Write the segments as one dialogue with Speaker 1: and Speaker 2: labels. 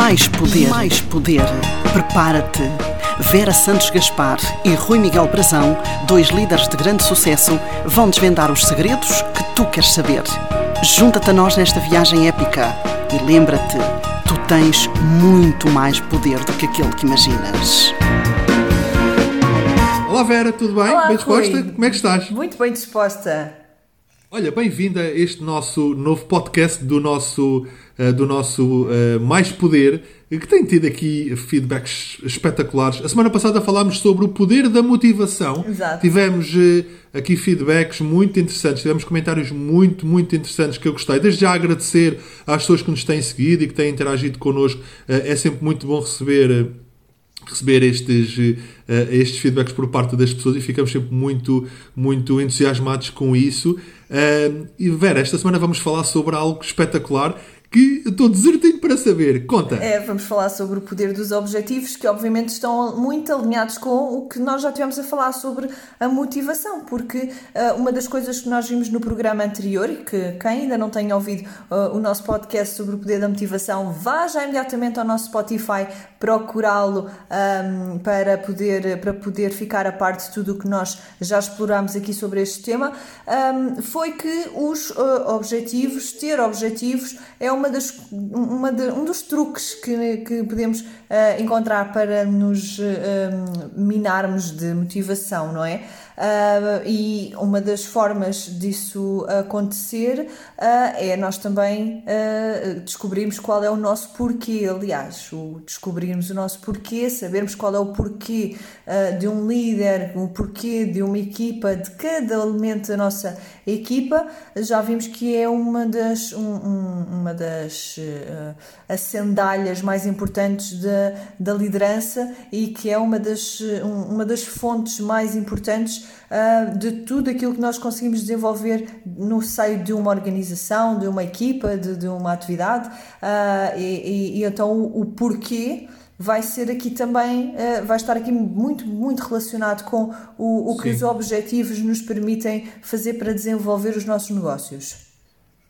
Speaker 1: Mais poder. Mais poder. Prepara-te. Vera Santos Gaspar e Rui Miguel Brazão, dois líderes de grande sucesso, vão desvendar os segredos que tu queres saber. Junta-te a nós nesta viagem épica e lembra-te, tu tens muito mais poder do que aquele que imaginas.
Speaker 2: Olá Vera, tudo bem?
Speaker 3: Olá,
Speaker 2: bem disposta?
Speaker 3: Rui.
Speaker 2: Como é que estás?
Speaker 3: Muito bem disposta.
Speaker 2: Olha, bem-vinda a este nosso novo podcast do nosso, eh, do nosso eh, Mais Poder, que tem tido aqui feedbacks espetaculares. A semana passada falámos sobre o poder da motivação.
Speaker 3: Exato.
Speaker 2: Tivemos eh, aqui feedbacks muito interessantes, tivemos comentários muito, muito interessantes que eu gostei. Desde já agradecer às pessoas que nos têm seguido e que têm interagido connosco. Eh, É sempre muito bom receber. eh, receber estes, eh, estes feedbacks por parte das pessoas e ficamos sempre muito, muito entusiasmados com isso. Eh, e Vera, esta semana vamos falar sobre algo espetacular que estou desertinho para saber. Conta!
Speaker 3: É, vamos falar sobre o poder dos objetivos, que obviamente estão muito alinhados com o que nós já tivemos a falar sobre a motivação, porque ah, uma das coisas que nós vimos no programa anterior, e que quem ainda não tenha ouvido ah, o nosso podcast sobre o poder da motivação, vá já imediatamente ao nosso Spotify procurá-lo ahm, para, poder, para poder ficar a parte de tudo o que nós já explorámos aqui sobre este tema, ahm, foi que os ah, objetivos, ter objetivos, é uma das, uma de- um dos truques que, que podemos ah, encontrar para nos ah, minarmos de motivação, não é? Ah, e uma das formas disso acontecer ah, é nós também ah, descobrirmos qual é o nosso porquê. Aliás, o descobrirmos o nosso porquê, sabermos qual é o porquê de um líder, o porquê de uma equipa, de cada elemento da nossa equipa, já vimos que é uma das, um- um- uma das as sandálias mais importantes da, da liderança e que é uma das, um- uma das fontes mais importantes ah, de tudo aquilo que nós conseguimos desenvolver no seio de uma organização, de uma equipa, de, de uma atividade. Ah, e, e- e então o, o porquê vai ser aqui também, eh, vai estar aqui muito, muito relacionado com o, o que
Speaker 2: Sim.
Speaker 3: os objetivos nos permitem fazer para desenvolver os nossos negócios.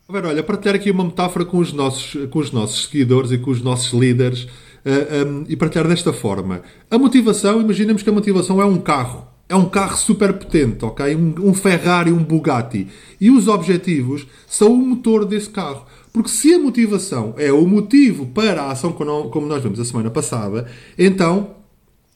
Speaker 2: Vera, olha, partilhar aqui uma metáfora com os nossos, com os nossos seguidores e com os nossos líderes eh, um, e partilhar desta forma. A motivação, imaginemos que a motivação é um carro. É um carro super potente, ok? Um, um Ferrari, um Bugatti. E os objetivos são o motor desse carro. Porque se a motivação é o motivo para a ação como nós vimos a semana passada, então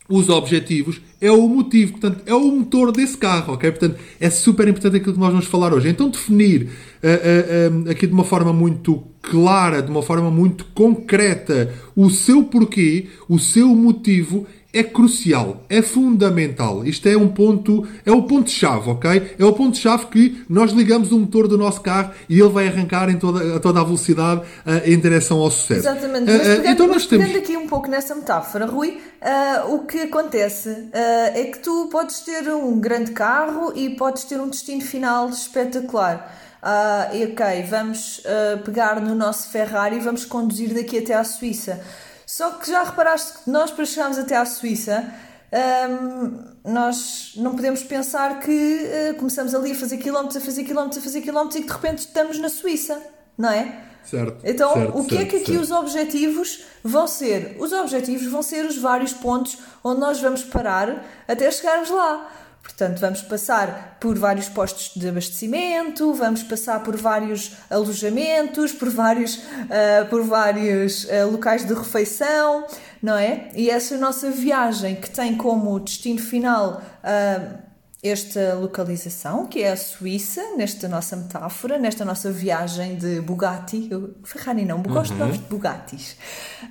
Speaker 2: os objetivos é o motivo, portanto, é o motor desse carro, ok? Portanto, é super importante aquilo que nós vamos falar hoje. Então, definir ah, ah, ah, aqui de uma forma muito clara, de uma forma muito concreta, o seu porquê, o seu motivo é crucial, é fundamental. Isto é um ponto, é o ponto-chave, ok? É o ponto-chave que nós ligamos o motor do nosso carro e ele vai arrancar em toda, a toda a velocidade ah, em direção ao sucesso.
Speaker 3: Exatamente.
Speaker 2: Ah,
Speaker 3: Mas
Speaker 2: ah,
Speaker 3: pegando,
Speaker 2: então
Speaker 3: mas
Speaker 2: nós temos.
Speaker 3: pegando aqui um pouco nessa metáfora, Rui, ah, o que acontece é que tu podes ter um grande carro e podes ter um destino final espetacular. Ah, ok, vamos pegar no nosso Ferrari e vamos conduzir daqui até à Suíça. Só que já reparaste que nós, para chegarmos até à Suíça, Ahm, nós não podemos pensar que ah, começamos ali a fazer quilómetros, a fazer quilómetros, a fazer quilómetros e que de repente estamos na Suíça, não é?
Speaker 2: Certo.
Speaker 3: Então,
Speaker 2: certo,
Speaker 3: o que é
Speaker 2: certo,
Speaker 3: que aqui
Speaker 2: certo.
Speaker 3: os objetivos vão ser? Os objetivos vão ser os vários pontos onde nós vamos parar até chegarmos lá. Portanto, vamos passar por vários postos de abastecimento, vamos passar por vários alojamentos, por vários, ah, por vários ah, locais de refeição, não é? E essa nossa viagem que tem como destino final ah, esta localização, que é a Suíça, nesta nossa metáfora, nesta nossa viagem de Bugatti. Eu, Ferrari não, gosto
Speaker 2: Uhum.
Speaker 3: de novos Bugattis.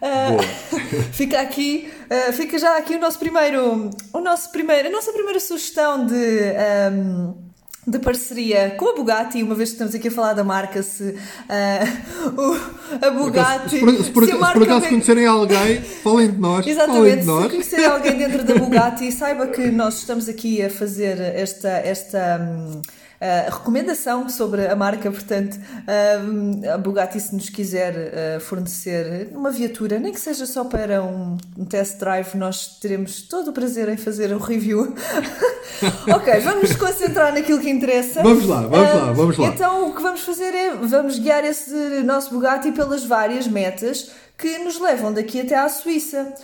Speaker 3: Ah, fica aqui, ah, fica já aqui o nosso primeiro, o nosso primeiro, a nossa primeira sugestão de. ahm, de parceria com a Bugatti, uma vez que estamos aqui a falar da marca, se ah, o- a Bugatti.
Speaker 2: Se por, se por-
Speaker 3: se a
Speaker 2: se por acaso conhecerem alguém, falem de nós. Falem
Speaker 3: Exatamente,
Speaker 2: de
Speaker 3: se
Speaker 2: nós.
Speaker 3: conhecer alguém dentro da Bugatti, saiba que nós estamos aqui a fazer esta, esta hum, ah, recomendação sobre a marca, portanto, hum, a Bugatti, se nos quiser ah, fornecer uma viatura, nem que seja só para um, um test drive, nós teremos todo o prazer em fazer um review. ok, vamos nos concentrar naquilo que interessa.
Speaker 2: Vamos lá, vamos
Speaker 3: Ah,
Speaker 2: lá, vamos lá.
Speaker 3: Então, o que vamos fazer é, vamos guiar esse nosso Bugatti pelas várias metas que nos levam daqui até à Suíça.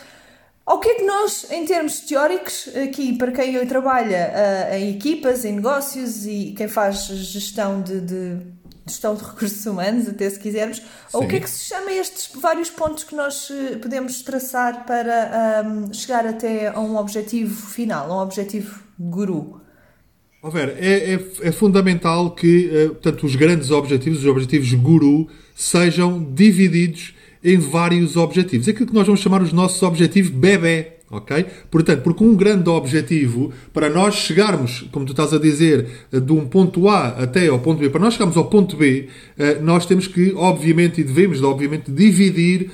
Speaker 3: O que é que nós, em termos teóricos, aqui para quem trabalha uh, em equipas, em negócios e quem faz gestão de, de gestão de recursos humanos, até se quisermos, Sim. o que é que se chama estes vários pontos que nós eh, podemos traçar para um, chegar até a um objetivo final, a um objetivo guru?
Speaker 2: Oh, Vera, é, é, é, fundamental que uh, portanto, os grandes objetivos, os objetivos guru, sejam divididos em vários objetivos. Aquilo que nós vamos chamar os nossos objetivos bebê. Ok? Portanto, porque um grande objetivo para nós chegarmos, como tu estás a dizer, de um ponto A até ao ponto B, para nós chegarmos ao ponto B, eh, nós temos que, obviamente, e devemos, obviamente, dividir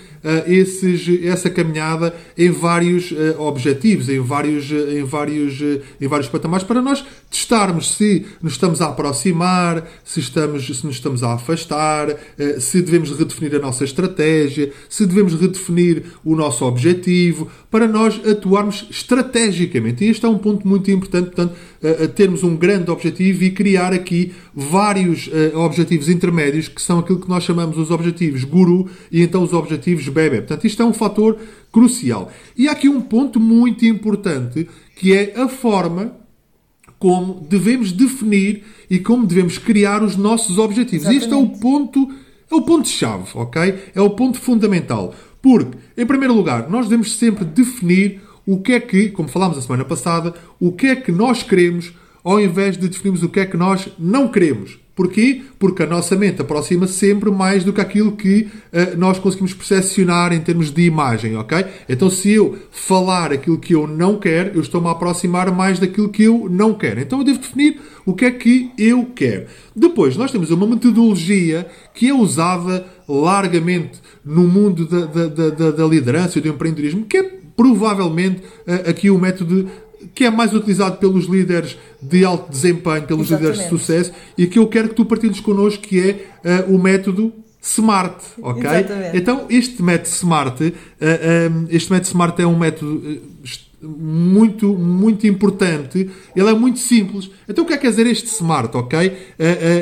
Speaker 2: esses, essa caminhada em vários uh, objetivos, em vários, uh, em, vários, em vários patamares, para nós testarmos se nos estamos a aproximar, se, estamos, se nos estamos a afastar, se devemos redefinir a nossa estratégia, se devemos redefinir o nosso objetivo, para nós atuarmos estrategicamente. E este é um ponto muito importante, portanto, termos um grande objetivo e criar aqui vários objetivos intermédios, que são aquilo que nós chamamos os objetivos guru e então os objetivos bebê. Portanto, isto é um fator crucial. E há aqui um ponto muito importante que é a forma como devemos definir e como devemos criar os nossos objetivos. Exatamente. Este é o ponto, é o ponto chave, ok? É o ponto fundamental. Porque, em primeiro lugar, nós devemos sempre definir o que é que, como falámos a semana passada, o que é que nós queremos, ao invés de definirmos o que é que nós não queremos. Porquê? Porque a nossa mente aproxima sempre mais do que aquilo que uh, nós conseguimos percepcionar em termos de imagem, ok? Então, se eu falar aquilo que eu não quero, eu estou-me a aproximar mais daquilo que eu não quero. Então, eu devo definir o que é que eu quero. Depois, nós temos uma metodologia que é usada largamente no mundo da, da, da, da liderança e do empreendedorismo, que é provavelmente uh, aqui o método que é mais utilizado pelos líderes de alto desempenho, pelos Exatamente. líderes de sucesso, e que eu quero que tu partilhes connosco, que é uh, o método SMART, ok? Exatamente. Então, este método SMART, uh, eh, um, este método SMART é um método muito, muito importante. Ele é muito simples. Então, o que é que quer dizer este Smart, ok? Uh, uh,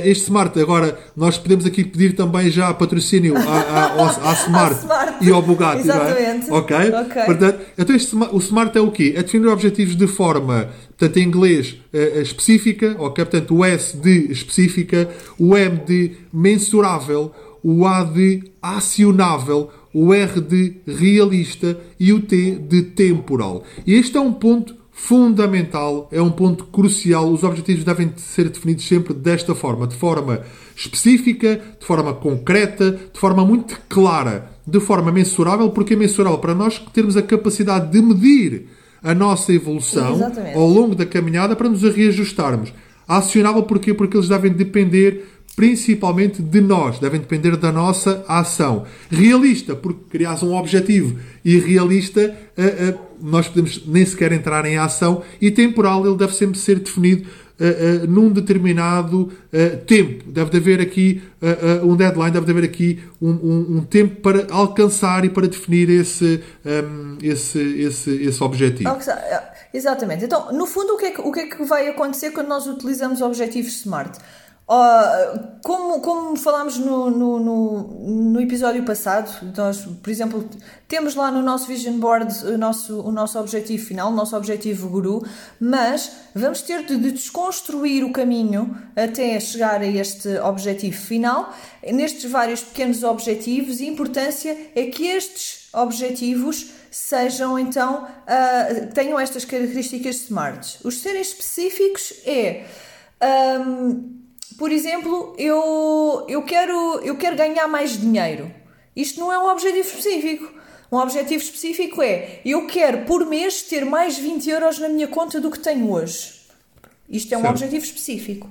Speaker 2: este Smart, agora, nós podemos aqui pedir também já patrocínio à, à, à Smart, Smart, e ao Bugatti, Exatamente. não é? Ok? okay. Portanto, então este, o Smart é o quê? É definir objetivos de forma, portanto, em inglês, uh, específica, ok? Portanto, o S de específica, o M de mensurável, o A de acionável, o R de realista e o T de temporal. E este é um ponto fundamental, é um ponto crucial. Os objetivos devem ser definidos sempre desta forma, de forma específica, de forma concreta, de forma muito clara, de forma mensurável, porque é mensurável para nós termos a capacidade de medir a nossa evolução Exatamente. ao longo da caminhada para nos reajustarmos. Acionável porquê? Porque eles devem depender principalmente de nós, devem depender da nossa ação. Realista, porque crias um objetivo, e realista, uh, uh, nós podemos nem sequer entrar em ação, e temporal, ele deve sempre ser definido uh, num determinado tempo. Deve haver aqui um deadline, deve haver aqui um, um, um, tempo para alcançar e para definir esse, um, ehm, esse, esse, esse objetivo.
Speaker 3: Exatamente. Então, no fundo, o que, é que, o que é que vai acontecer quando nós utilizamos objetivos SMART? Uh, como, como falámos no, no, no, no, episódio passado, nós, por exemplo, temos lá no nosso Vision Board o nosso, o nosso objetivo final, o nosso objetivo guru, mas vamos ter de, de desconstruir o caminho até chegar a este objetivo final. Nestes vários pequenos objetivos, a importância é que estes objetivos sejam então, uh, tenham estas características SMART. Os serem específicos é. Um, por exemplo, eu, eu, quero, eu quero ganhar mais dinheiro. Isto não é um objetivo específico. Um objetivo específico é eu quero por mês ter mais 20 euros na minha conta do que tenho hoje. Isto é um certo. objetivo específico.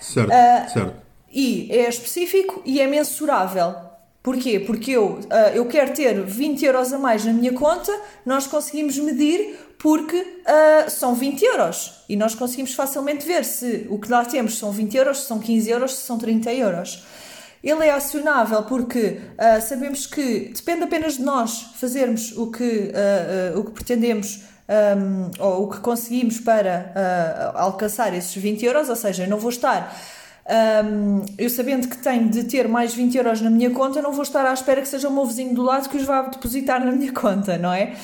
Speaker 2: Certo, uh, certo.
Speaker 3: E é específico e é mensurável. Porquê? Porque eu, uh, eu quero ter 20 euros a mais na minha conta, nós conseguimos medir porque uh, são 20 euros e nós conseguimos facilmente ver se o que lá temos são 20 euros, se são 15 euros, se são 30 euros. Ele é acionável porque uh, sabemos que depende apenas de nós fazermos o que, uh, o que pretendemos um, ou o que conseguimos para alcançar esses 20 euros, ou seja, eu não vou estar um, eu sabendo que tenho de ter mais 20 euros na minha conta, não vou estar à espera que seja o meu vizinho do lado que os vá depositar na minha conta, não é?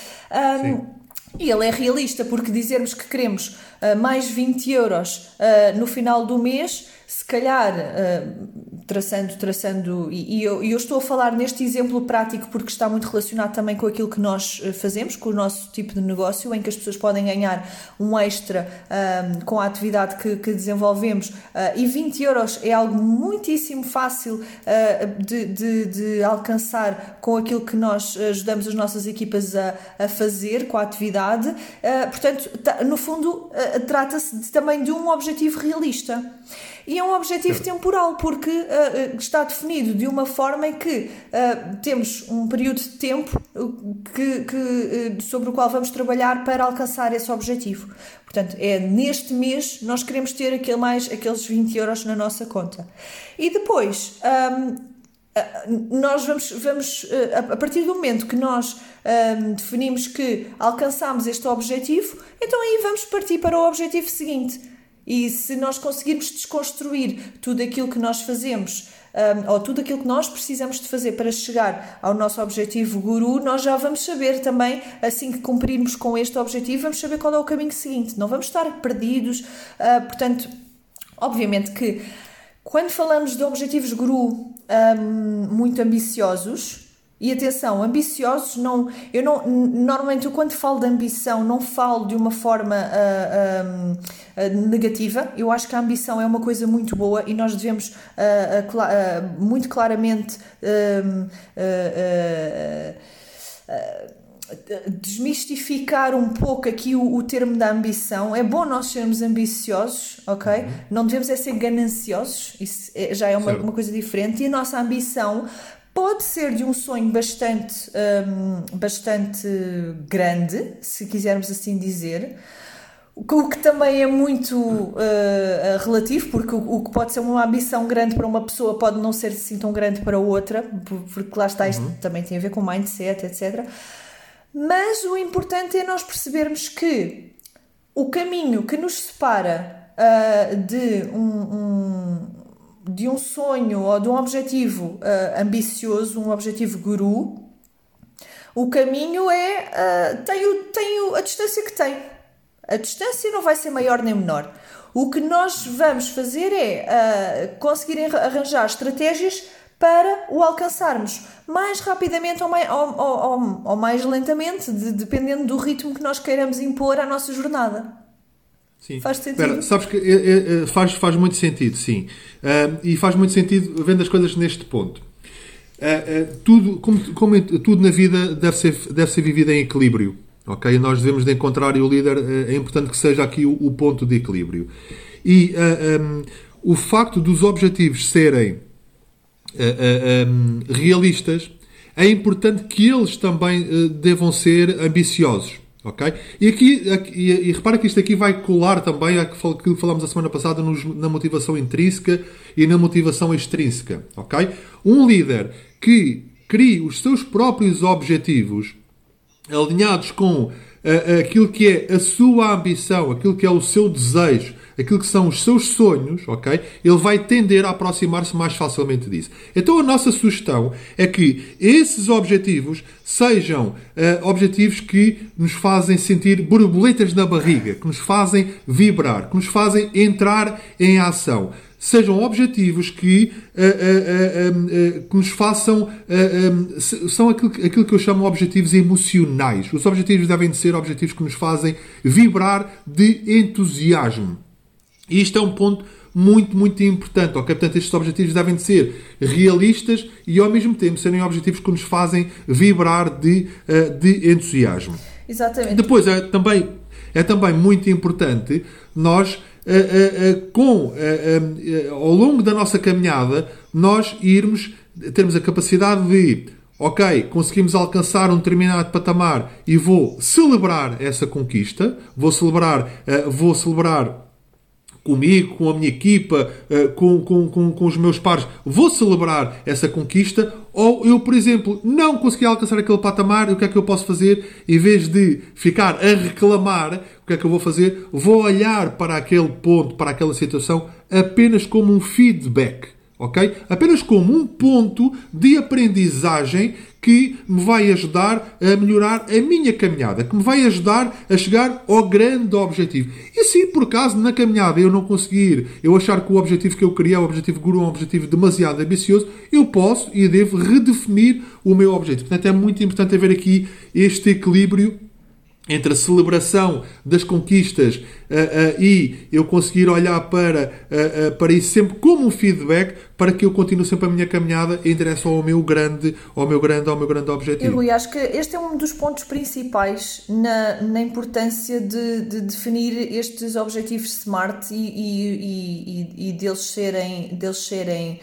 Speaker 3: Um, e ele é realista, porque dizermos que queremos uh, mais 20 euros uh, no final do mês, se calhar uh, traçando, traçando, e, e, eu, eu, estou a falar neste exemplo prático porque está muito relacionado também com aquilo que nós eh, fazemos, com o nosso tipo de negócio, em que as pessoas podem ganhar um extra um, com a atividade que, que desenvolvemos, uh, e 20 euros é algo muitíssimo fácil uh, de, de, de, alcançar com aquilo que nós ajudamos as nossas equipas a, a fazer com a atividade. Uh, portanto, no fundo, trata-se também de um objetivo realista. E é um objetivo temporal, porque uh, está definido de uma forma em que uh, temos um período de tempo que, que, sobre o qual vamos trabalhar para alcançar esse objetivo. Portanto, é neste mês nós queremos ter aquele mais, aqueles 20 euros na nossa conta. E depois. Um, nós vamos, vamos a partir do momento que nós um, definimos que alcançamos este objetivo, então aí vamos partir para o objetivo seguinte. E se nós conseguirmos desconstruir tudo aquilo que nós fazemos, um, ou tudo aquilo que nós precisamos de fazer para chegar ao nosso objetivo guru, nós já vamos saber também, assim que cumprirmos com este objetivo, vamos saber qual é o caminho seguinte. Não vamos estar perdidos. Uh, portanto, obviamente que quando falamos de objetivos guru um, muito ambiciosos, e atenção, ambiciosos não. Eu não. Normalmente, eu quando falo de ambição, não falo de uma forma uh, uh, negativa. Eu acho que a ambição é uma coisa muito boa e nós devemos uh, muito claramente. desmistificar um pouco aqui o, o, termo da ambição. É bom nós sermos ambiciosos, ok? Uhum. Não devemos é ser gananciosos, isso é, já é uma, uma, coisa diferente. E a nossa ambição Pode ser de um sonho bastante, um, bastante grande, se quisermos assim dizer, o que também é muito uh, relativo, porque o, o, que pode ser uma ambição grande para uma pessoa pode não ser assim tão grande para outra, porque lá está, isto uhum. também tem a ver com mindset, etc. Mas o importante é nós percebermos que o caminho que nos separa uh, de um, um de um sonho ou de um objetivo uh, ambicioso, um objetivo guru, o caminho é uh, tem, o, tem o, a distância que tem. A distância não vai ser maior nem menor. O que nós vamos fazer é uh, conseguir arranjar estratégias para o alcançarmos mais rapidamente ou mais, ou, ou, ou mais lentamente, de, dependendo do ritmo que nós queiramos impor à nossa jornada.
Speaker 2: Sim. Faz sentido? Espera, sabes que é, é, faz, faz muito sentido, sim. Uh, e faz muito sentido vendo as coisas neste ponto. Uh, uh, tudo, como, como, tudo na vida deve ser, deve ser vivido em equilíbrio. ok? Nós devemos de encontrar e o líder é importante que seja aqui o, o ponto de equilíbrio. E um, o facto dos objetivos serem um, realistas é importante que eles também devam ser ambiciosos. Ok? E aqui, aqui e, e, repara que isto aqui vai colar também aquilo que falámos a semana passada nos, na motivação intrínseca e na motivação extrínseca. Ok? Um líder que crie os seus próprios objetivos alinhados com uh, aquilo que é a sua ambição, aquilo que é o seu desejo, aquilo que são os seus sonhos, ok? Ele vai tender a aproximar-se mais facilmente disso. Então a nossa sugestão é que esses objetivos sejam uh, objetivos que nos fazem sentir borboletas na barriga, que nos fazem vibrar, que nos fazem entrar em ação sejam objetivos que, uh, uh, uh, que nos façam. Um, são aquilo, aquilo que eu chamo objetivos emocionais. Os objetivos devem ser objetivos que nos fazem vibrar de entusiasmo. E isto é um ponto muito, muito importante. Ok? Portanto, estes objetivos devem de ser realistas e, ao mesmo tempo, serem objetivos que nos fazem vibrar de, uh, de entusiasmo.
Speaker 3: Exatamente.
Speaker 2: Depois, é também, é também muito importante nós, uh, uh, com, ao longo da nossa caminhada, nós irmos, termos a capacidade de ok, conseguimos alcançar um determinado patamar e vou celebrar essa conquista, vou celebrar, uh, vou celebrar comigo, com a minha equipa, eh, com, com, com, com os meus pares, vou celebrar essa conquista, ou eu, por exemplo, não consegui alcançar aquele patamar, o que é que eu posso fazer? Em vez de ficar a reclamar, o que é que eu vou fazer? Vou olhar para aquele ponto, para aquela situação, apenas como um feedback. Ok? Apenas como um ponto de aprendizagem que me vai ajudar a melhorar a minha caminhada, que me vai ajudar a chegar ao grande objetivo. E se por acaso na caminhada eu não conseguir, eu achar que o objetivo que eu queria, o objetivo guru, é um objetivo demasiado ambicioso, eu posso e devo redefinir o meu objetivo. Portanto, é muito importante haver aqui este equilíbrio entre a celebração das conquistas uh, uh, e eu conseguir olhar para, uh, para isso sempre como um feedback para que eu continue sempre a minha caminhada em direção ao meu grande, ao meu grande, ao meu grande objetivo.
Speaker 3: E Rui, acho que este é um dos pontos principais na, na importância de, de definir estes objetivos SMART e, e, e, e deles serem, deles serem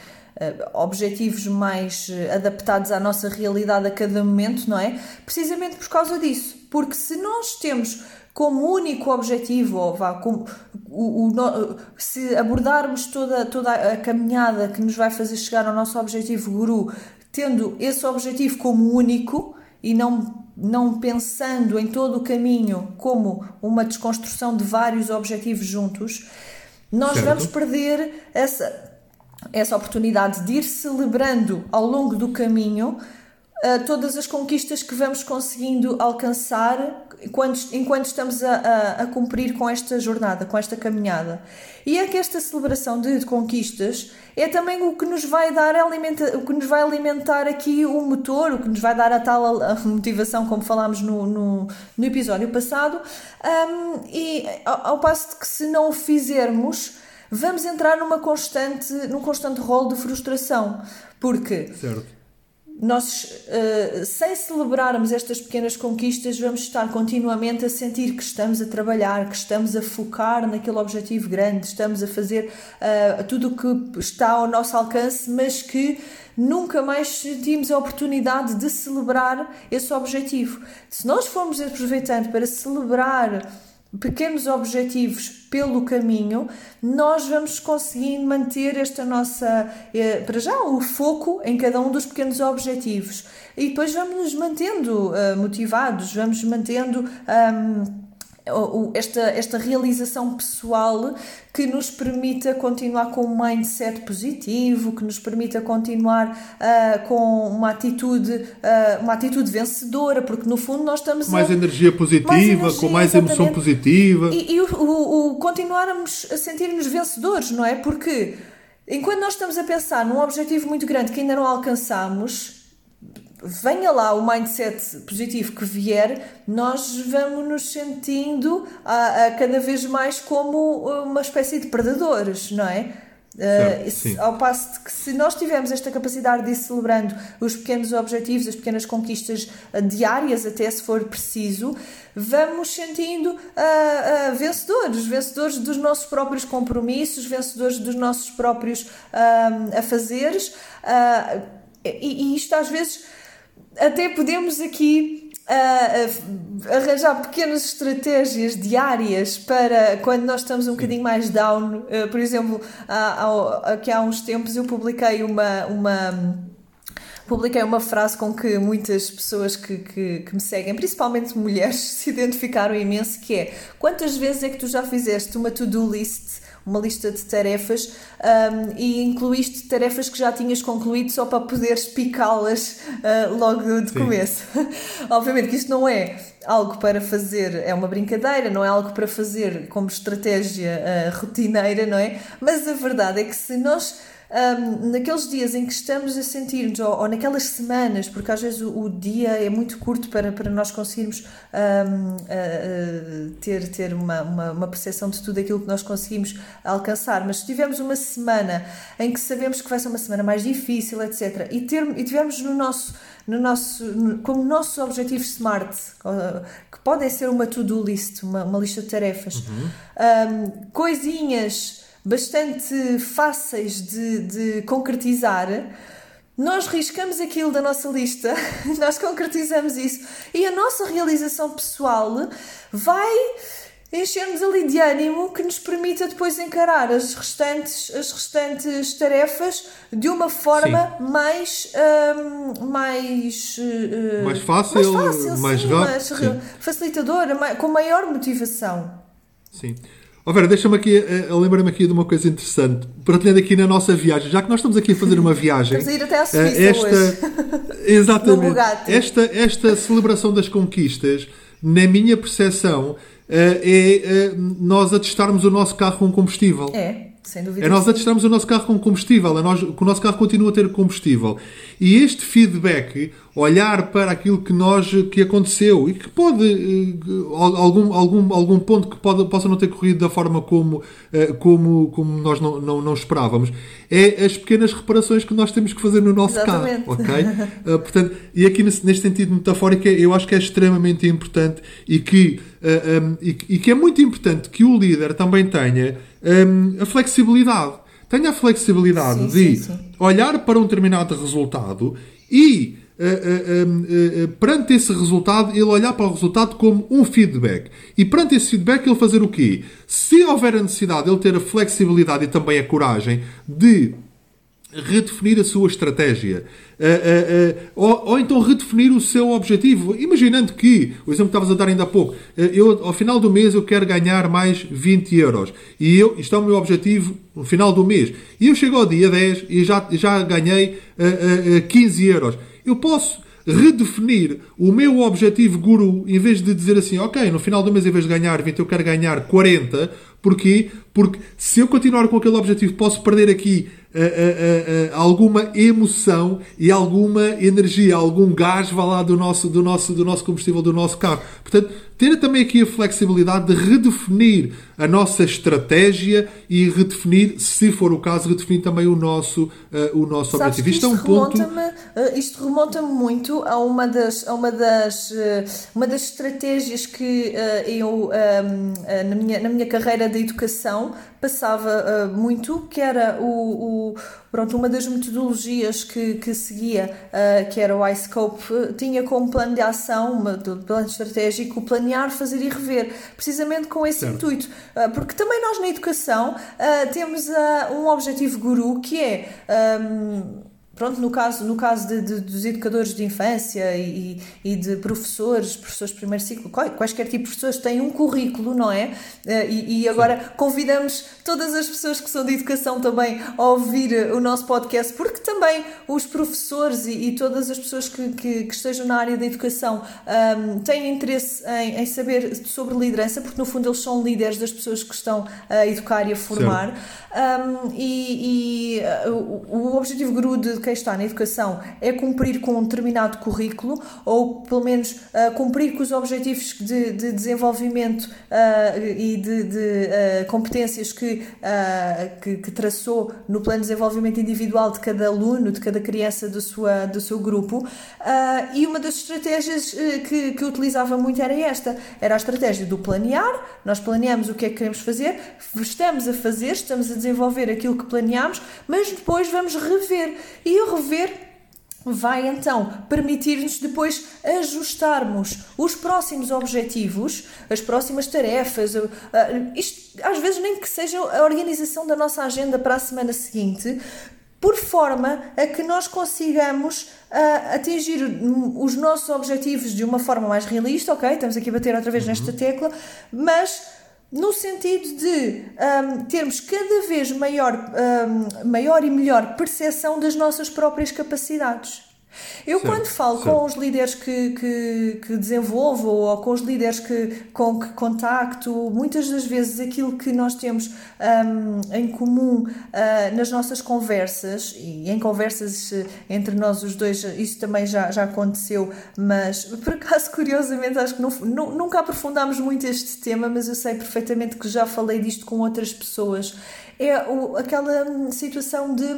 Speaker 3: objetivos mais adaptados à nossa realidade a cada momento, não é? Precisamente por causa disso porque se nós temos como único objetivo, vá, como, o, o, se abordarmos toda, toda a caminhada que nos vai fazer chegar ao nosso objetivo guru, tendo esse objetivo como único e não, não pensando em todo o caminho como uma desconstrução de vários objetivos juntos, nós certo. vamos perder essa, essa oportunidade de ir celebrando ao longo do caminho todas as conquistas que vamos conseguindo alcançar enquanto, enquanto estamos a, a, a, cumprir com esta jornada, com esta caminhada. E é que esta celebração de, de conquistas é também o que nos vai dar alimenta, o que nos vai alimentar aqui o motor, o que nos vai dar a tal a motivação, como falámos no, no, no episódio passado. Um, e ao, ao passo de que se não o fizermos, vamos entrar numa constante, num constante rol de frustração. Porque
Speaker 2: certo
Speaker 3: nós, uh, sem celebrarmos estas pequenas conquistas, vamos estar continuamente a sentir que estamos a trabalhar, que estamos a focar naquele objetivo grande, estamos a fazer uh, tudo o que está ao nosso alcance, mas que nunca mais sentimos a oportunidade de celebrar esse objetivo. Se nós formos aproveitando para celebrar pequenos objetivos pelo caminho, nós vamos conseguindo manter esta nossa, eh, para já, o foco em cada um dos pequenos objetivos. E depois vamos nos mantendo uh, motivados, vamos mantendo. Um, esta, esta realização pessoal que nos permita continuar com um mindset positivo, que nos permita continuar uh, com uma atitude, uh, uma atitude vencedora, porque no fundo nós estamos
Speaker 2: mais a, energia positiva, mais energia, com mais exatamente. emoção positiva
Speaker 3: e, e o, o, o continuarmos a sentir-nos vencedores, não é? Porque enquanto nós estamos a pensar num objetivo muito grande que ainda não alcançamos, venha lá o mindset positivo que vier, nós vamos nos sentindo a, a cada vez mais como uma espécie de predadores, não é? uh, ao passo de que se nós tivermos esta capacidade de ir celebrando os pequenos objetivos, as pequenas conquistas uh, diárias, até se for preciso, vamos sentindo uh, vencedores, vencedores dos nossos próprios compromissos, vencedores dos nossos próprios afazeres, e, e isto às vezes até podemos aqui uh, arranjar pequenas estratégias diárias para quando nós estamos um bocadinho mais down. Uh, por exemplo, há, aqui há uns tempos eu publiquei uma. uma publiquei uma frase com que muitas pessoas que, que, que, me seguem, principalmente mulheres, se identificaram imenso, que é quantas vezes é que tu já fizeste uma to-do list uma lista de tarefas um, e incluíste tarefas que já tinhas concluído só para poderes picá-las uh, logo de Sim. começo. Obviamente que isto não é algo para fazer, é uma brincadeira, não é algo para fazer como estratégia uh, rotineira, não é? Mas a verdade é que se nós um, naqueles dias em que estamos a sentir-nos, ou, ou, naquelas semanas, porque às vezes o, o, dia é muito curto para, para nós conseguirmos um, ter, ter uma, uma, uma percepção de tudo aquilo que nós conseguimos alcançar, mas se tivermos uma semana em que sabemos que vai ser uma semana mais difícil, etc., e, ter, e tivermos no nosso no nosso, no, como nossos objetivos SMART, que podem ser uma to-do list, uma, uma lista de tarefas, uhum. um, coisinhas bastante fáceis de, de concretizar, nós riscamos aquilo da nossa lista, nós concretizamos isso e a nossa realização pessoal vai encher-nos ali de ânimo que nos permita depois encarar as restantes, as restantes tarefas de uma forma sim. mais um, mais,
Speaker 2: uh, mais fácil, mais, fácil, mais rápido,
Speaker 3: mais facilitadora, com maior motivação.
Speaker 2: Sim. Oh Vera, deixa-me aqui, uh, lembra-me aqui de uma coisa interessante, partilhando aqui na nossa viagem, já que nós estamos aqui a fazer uma viagem.
Speaker 3: Estamos a ir até à Suíça uh, esta, hoje.
Speaker 2: Exatamente. esta, esta celebração das conquistas, na minha percepção, é nós atestarmos o nosso carro com combustível.
Speaker 3: É. Sem dúvida.
Speaker 2: É nós atestamos o nosso carro com combustível, é nós, que o nosso carro continua a ter combustível. E este feedback, olhar para aquilo que nós que aconteceu e que pode eh, algum, algum, algum ponto que pode, possa não ter corrido da forma como, eh, como, como nós não, não, não esperávamos, é as pequenas reparações que nós temos que fazer no nosso
Speaker 3: Exatamente.
Speaker 2: carro. ok? Uh, portanto, e aqui nesse, neste sentido metafórico, eu acho que é extremamente importante e que, uh, um, e, e que é muito importante que o líder também tenha um, a flexibilidade. Tenha a flexibilidade sim, de sim, sim. olhar para um determinado resultado e, uh, uh, uh, perante esse resultado, ele olhar para o resultado como um feedback. E perante esse feedback, ele fazer o quê? Se houver a necessidade, ele ter a flexibilidade e também a coragem de redefinir a sua estratégia. Uh, uh, uh, ou, ou, então redefinir o seu objetivo. Imaginando que, o exemplo que estavas a dar ainda há pouco, eu, ao final do mês eu quero ganhar mais 20 euros. E eu, isto é o meu objetivo no final do mês. E eu chego ao dia 10 e já, já ganhei 15 euros. Eu posso redefinir o meu objetivo guru, em vez de dizer assim, ok, no final do mês, em vez de ganhar 20, eu quero ganhar 40. Porquê? Porque se eu continuar com aquele objetivo, posso perder aqui uh, uh, uh, alguma emoção e alguma energia, algum gás, vá lá, do nosso, do, nosso, do nosso combustível, do nosso carro. Portanto, ter também aqui a flexibilidade de redefinir a nossa estratégia e redefinir, se for o caso, redefinir também o nosso, uh, o nosso objetivo.
Speaker 3: Isto, é um ponto. Uh, isto remonta-me muito a uma das, a uma das, uh, uma das estratégias que eu, na, minha, na minha carreira de educação, passava muito, que era o, o Pronto, uma das metodologias que, que seguia, uh, que era o iScope, uh, tinha como plano de ação, uma, plano estratégico, planear, fazer e rever, precisamente com esse certo. intuito. Uh, porque também nós na educação temos um objetivo guru que é. Um, pronto, no caso, no caso de, de, dos educadores de infância e, e, de professores, professores de primeiro ciclo, quaisquer tipo de professores têm um currículo, não é? Eh, e, e agora Sim. convidamos todas as pessoas que são de educação também a ouvir eh, o nosso podcast, porque também os professores e, e todas as pessoas que, que, que, estejam na área da educação um, têm interesse em, em, saber sobre liderança, porque no fundo eles são líderes das pessoas que estão a educar e a formar. Um, e, e uh, o, o objetivo guru de quem está na educação é cumprir com um determinado currículo ou pelo menos uh, cumprir com os objetivos de, de desenvolvimento uh, e de, de uh, competências que, que, que, traçou no plano de desenvolvimento individual de cada aluno, de cada criança do, sua, do seu grupo. e uma das estratégias que, que utilizava muito era esta: era a estratégia do planear. Nós planeamos o que é que queremos fazer, estamos a fazer, estamos a desenvolver aquilo que planeamos, mas depois vamos rever. E e o rever vai então permitir-nos depois ajustarmos os próximos objetivos, as próximas tarefas, isto, às vezes nem que seja a organização da nossa agenda para a semana seguinte, por forma a que nós consigamos uh, atingir os nossos objetivos de uma forma mais realista, ok? Estamos aqui a bater outra vez uhum. nesta tecla, mas no sentido de um, termos cada vez maior, um, maior e melhor percepção das nossas próprias capacidades. Eu, certo, quando falo certo. com os líderes que, que, que, desenvolvo ou com os líderes que, com que contacto, muitas das vezes aquilo que nós temos um, em comum uh, nas nossas conversas, e em conversas uh, entre nós os dois, isso também já, já aconteceu, mas por acaso, curiosamente, acho que não, nunca aprofundámos muito este tema, mas eu sei perfeitamente que já falei disto com outras pessoas. É o, aquela hum, situação de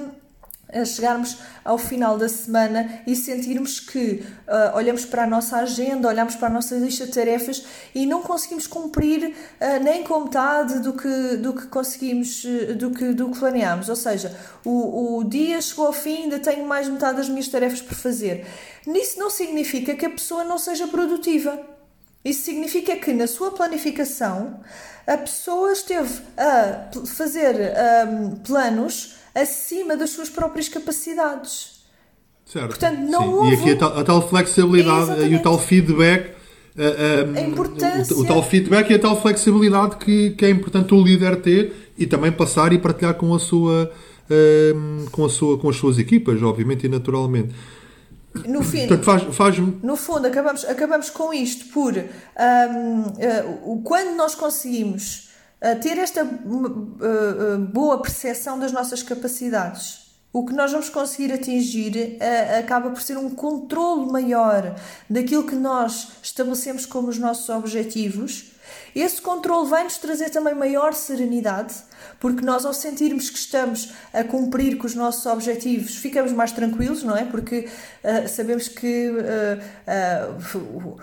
Speaker 3: a chegarmos ao final da semana e sentirmos que uh, olhamos para a nossa agenda, olhamos para a nossa lista de tarefas e não conseguimos cumprir uh, nem com metade do que, do que conseguimos, uh, do que, do que planeámos. Ou seja, o, o dia chegou ao fim, ainda tenho mais metade das minhas tarefas por fazer. Nisso não significa que a pessoa não seja produtiva Isso significa que na sua planificação a pessoa esteve a fazer um, planos acima das suas próprias capacidades.
Speaker 2: Certo.
Speaker 3: Portanto, não
Speaker 2: Sim.
Speaker 3: houve...
Speaker 2: E aqui a tal, a tal flexibilidade
Speaker 3: Exatamente.
Speaker 2: e o tal feedback. uh, um,
Speaker 3: A importância-
Speaker 2: O, o tal feedback e a tal flexibilidade que, que é importante o líder ter e também passar e partilhar com a sua. um, com, a sua, com as suas equipas, obviamente e naturalmente.
Speaker 3: No fim,
Speaker 2: Portanto, faz, faz
Speaker 3: no fundo, acabamos, acabamos com isto por hum, eh, o quando nós conseguimos eh, ter esta hum, eh, eh, boa percepção das nossas capacidades. O que nós vamos conseguir atingir eh, acaba por ser um controle maior daquilo que nós estabelecemos como os nossos objetivos. Esse controle vai nos trazer também maior serenidade, porque nós, ao sentirmos que estamos a cumprir com os nossos objetivos, ficamos mais tranquilos, não é? Porque ah, sabemos que ah, o-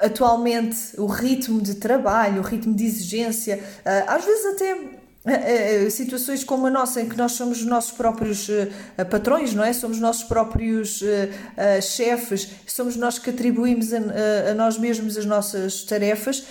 Speaker 3: atualmente o ritmo de trabalho, o ritmo de exigência, ah, às vezes até eh, eh, situações como a nossa, em que nós somos os nossos próprios patrões, não é? Somos os nossos próprios chefes, somos nós que atribuímos a, nós mesmos as nossas tarefas,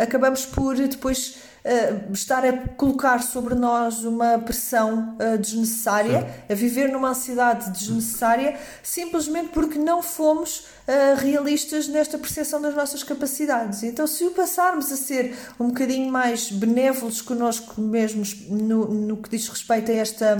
Speaker 3: acabamos por depois eh, estar a colocar sobre nós uma pressão eh, desnecessária, a viver numa ansiedade desnecessária, simplesmente porque não fomos eh, realistas nesta percepção das nossas capacidades. Então, se o passarmos a ser um bocadinho mais benévolos connosco mesmos no, no que diz respeito a esta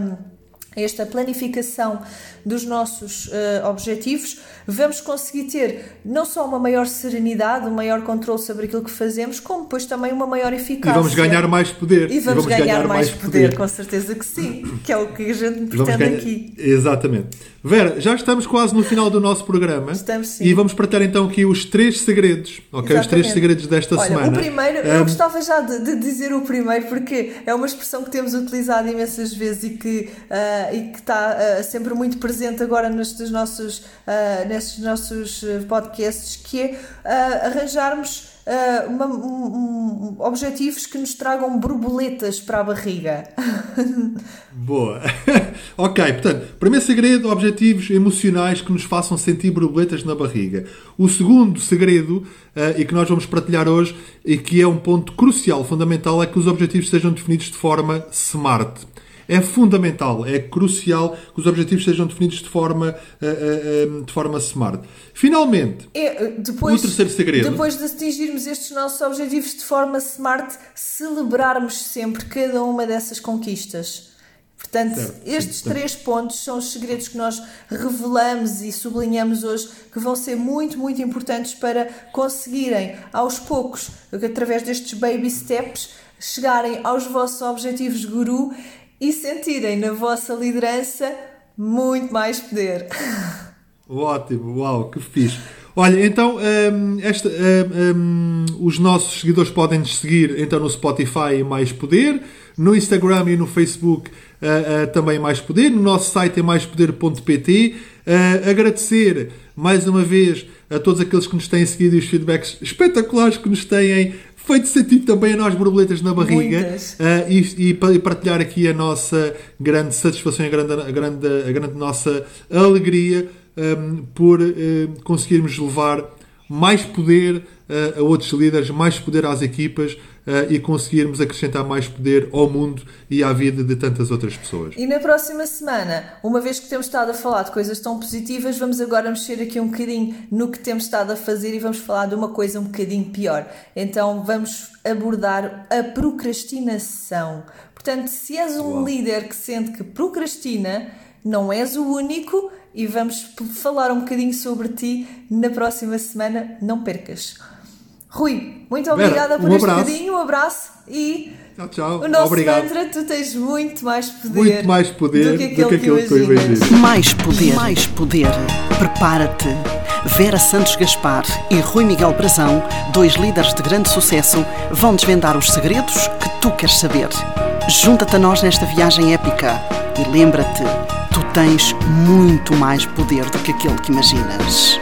Speaker 3: esta planificação dos nossos eh, objetivos, vamos conseguir ter não só uma maior serenidade, um maior controle sobre aquilo que fazemos, como depois também uma maior
Speaker 2: e
Speaker 3: eficácia.
Speaker 2: vamos ganhar mais poder.
Speaker 3: E vamos, ganhar, mais poder, com certeza que sim, que é o que a gente
Speaker 2: E vamos
Speaker 3: pretende
Speaker 2: ganhar-
Speaker 3: aqui.
Speaker 2: Exatamente. Vera, já estamos quase no final do nosso programa.
Speaker 3: Estamos, sim.
Speaker 2: E vamos partilhar então aqui os três segredos, ok? Os três
Speaker 3: Exatamente.
Speaker 2: segredos desta
Speaker 3: Olha,
Speaker 2: semana.
Speaker 3: o primeiro, eu gostava já de, de dizer o primeiro, porque é uma expressão que temos utilizado imensas vezes e que, ah, e que está ah, sempre muito presente agora nestes nossos, ah, nestes nossos podcasts, que é arranjarmos ah, uma- um- um- objetivos que nos tragam borboletas para a barriga.
Speaker 2: Boa. ok, portanto, primeiro segredo, objetivos emocionais que nos façam sentir borboletas na barriga. O segundo segredo, eh, e que nós vamos partilhar hoje, e que é um ponto crucial, fundamental, é que os objetivos sejam definidos de forma smart. É fundamental, é crucial que os objetivos sejam definidos de forma, eh, eh, eh, de forma smart. Finalmente,
Speaker 3: É, depois,
Speaker 2: O terceiro segredo.
Speaker 3: Depois de atingirmos estes nossos objetivos de forma smart, celebrarmos sempre cada uma dessas conquistas. Portanto,
Speaker 2: Certo, sim,
Speaker 3: estes
Speaker 2: certo.
Speaker 3: três pontos são os segredos que nós revelamos e sublinhamos hoje, que vão ser muito, muito importantes para conseguirem, aos poucos, através destes baby steps, chegarem aos vossos objetivos guru e sentirem na vossa liderança muito mais poder.
Speaker 2: Ótimo, uau, que fixe. Olha, então esta, hum, hum, os nossos seguidores podem nos seguir então no Spotify Mais Poder, no Instagram e no Facebook ah, ah, também Mais Poder, no nosso site é maispoder.pt. Ah, agradecer mais uma vez a todos aqueles que nos têm seguido e os feedbacks espetaculares que nos têm feito sentir também a nós borboletas na barriga. Uh, e, e pa- partilhar aqui a nossa grande satisfação e a grande, a grande, a grande nossa alegria um, por uh, conseguirmos levar mais poder uh, a outros líderes, mais poder às equipas e conseguirmos acrescentar mais poder ao mundo e à vida de tantas outras pessoas.
Speaker 3: E na próxima semana, uma vez que temos estado a falar de coisas tão positivas, vamos agora mexer aqui um bocadinho no que temos estado a fazer e vamos falar de uma coisa um bocadinho pior. Então vamos abordar a procrastinação. Portanto, se és um líder que sente que procrastina, não és o único e vamos falar um bocadinho sobre ti na próxima semana. Não percas. Rui, muito
Speaker 2: Vera,
Speaker 3: obrigada por
Speaker 2: um
Speaker 3: este
Speaker 2: abraço.
Speaker 3: bocadinho, um abraço e
Speaker 2: Tchau, tchau.
Speaker 3: o nosso
Speaker 2: Obrigado.
Speaker 3: mantra, tu tens muito mais poder,
Speaker 2: Muito mais poder
Speaker 3: do que
Speaker 2: do que
Speaker 3: aquele que,
Speaker 2: aquilo que tu
Speaker 3: imaginas.
Speaker 2: imaginas.
Speaker 1: Mais poder, mais poder. Prepara-te. Vera Santos Gaspar e Rui Miguel Brazão, dois líderes de grande sucesso, vão desvendar os segredos que tu queres saber. Junta-te a nós nesta viagem épica e lembra-te, tu tens muito mais poder do que aquele que imaginas.